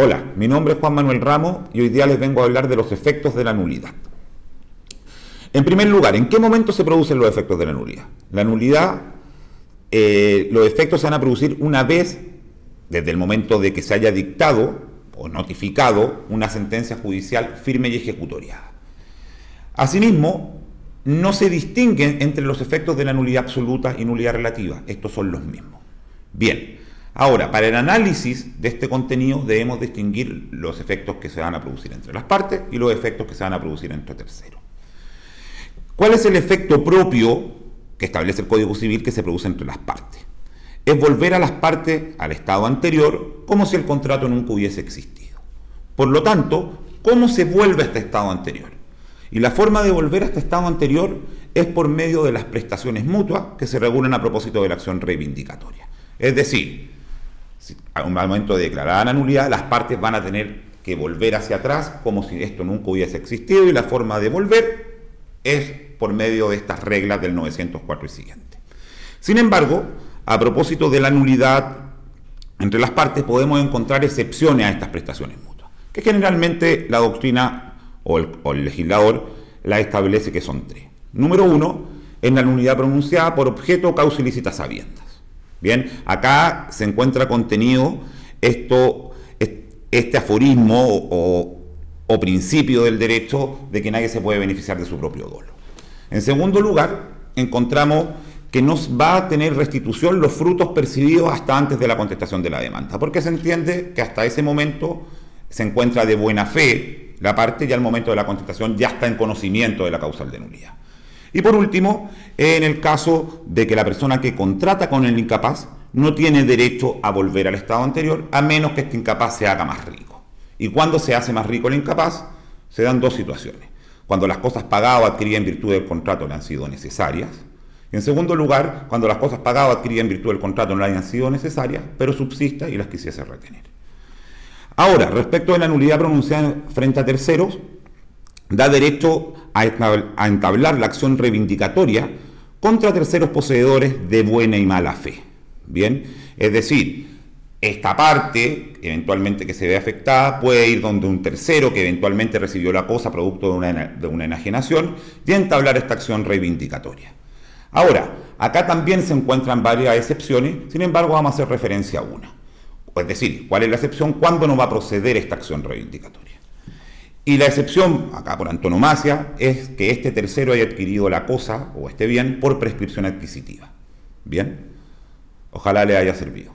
Hola, mi nombre es Juan Manuel Ramos y hoy día les vengo a hablar de los efectos de la nulidad. En primer lugar, ¿en qué momento se producen los efectos de la nulidad? La nulidad, eh, los efectos se van a producir una vez, desde el momento de que se haya dictado o notificado una sentencia judicial firme y ejecutoria. Asimismo, no se distinguen entre los efectos de la nulidad absoluta y nulidad relativa. Estos son los mismos. Bien, Ahora, para el análisis de este contenido debemos distinguir los efectos que se van a producir entre las partes y los efectos que se van a producir entre terceros. ¿Cuál es el efecto propio que establece el Código Civil que se produce entre las partes? Es volver a las partes al estado anterior como si el contrato nunca hubiese existido. Por lo tanto, ¿cómo se vuelve a este estado anterior? Y la forma de volver a este estado anterior es por medio de las prestaciones mutuas que se regulan a propósito de la acción reivindicatoria. Es decir, al momento de declarar la nulidad, las partes van a tener que volver hacia atrás como si esto nunca hubiese existido y la forma de volver es por medio de estas reglas del 904 y siguiente. Sin embargo, a propósito de la nulidad entre las partes, podemos encontrar excepciones a estas prestaciones mutuas, que generalmente la doctrina o el, legislador la establece que son tres. Número uno, en la nulidad pronunciada por objeto, causa ilícita sabiendas. Bien, acá se encuentra contenido esto, este aforismo o, principio del derecho de que nadie se puede beneficiar de su propio dolo. En segundo lugar, encontramos que no va a tener restitución los frutos percibidos hasta antes de la contestación de la demanda, porque se entiende que hasta ese momento se encuentra de buena fe la parte y al momento de la contestación ya está en conocimiento de la causal de nulidad. Y por último, en el caso de que la persona que contrata con el incapaz no tiene derecho a volver al estado anterior a menos que este incapaz se haga más rico. ¿Y cuando se hace más rico el incapaz? Se dan dos situaciones. Cuando las cosas pagadas o adquiridas en virtud del contrato le han sido necesarias. En segundo lugar, cuando las cosas pagadas o adquiridas en virtud del contrato no le hayan sido necesarias, pero subsista y las quisiese retener. Ahora, respecto de la nulidad pronunciada frente a terceros, da derecho a entablar la acción reivindicatoria contra terceros poseedores de buena y mala fe. Bien, es decir, esta parte, eventualmente que se ve afectada, puede ir donde un tercero que eventualmente recibió la cosa producto de una, enajenación y entablar esta acción reivindicatoria. Ahora, acá también se encuentran varias excepciones, sin embargo vamos a hacer referencia a una. Es decir, ¿cuál es la excepción? ¿Cuándo no va a proceder esta acción reivindicatoria? Y la excepción, acá por antonomasia, es que este tercero haya adquirido la cosa o este bien por prescripción adquisitiva. Bien, ojalá le haya servido.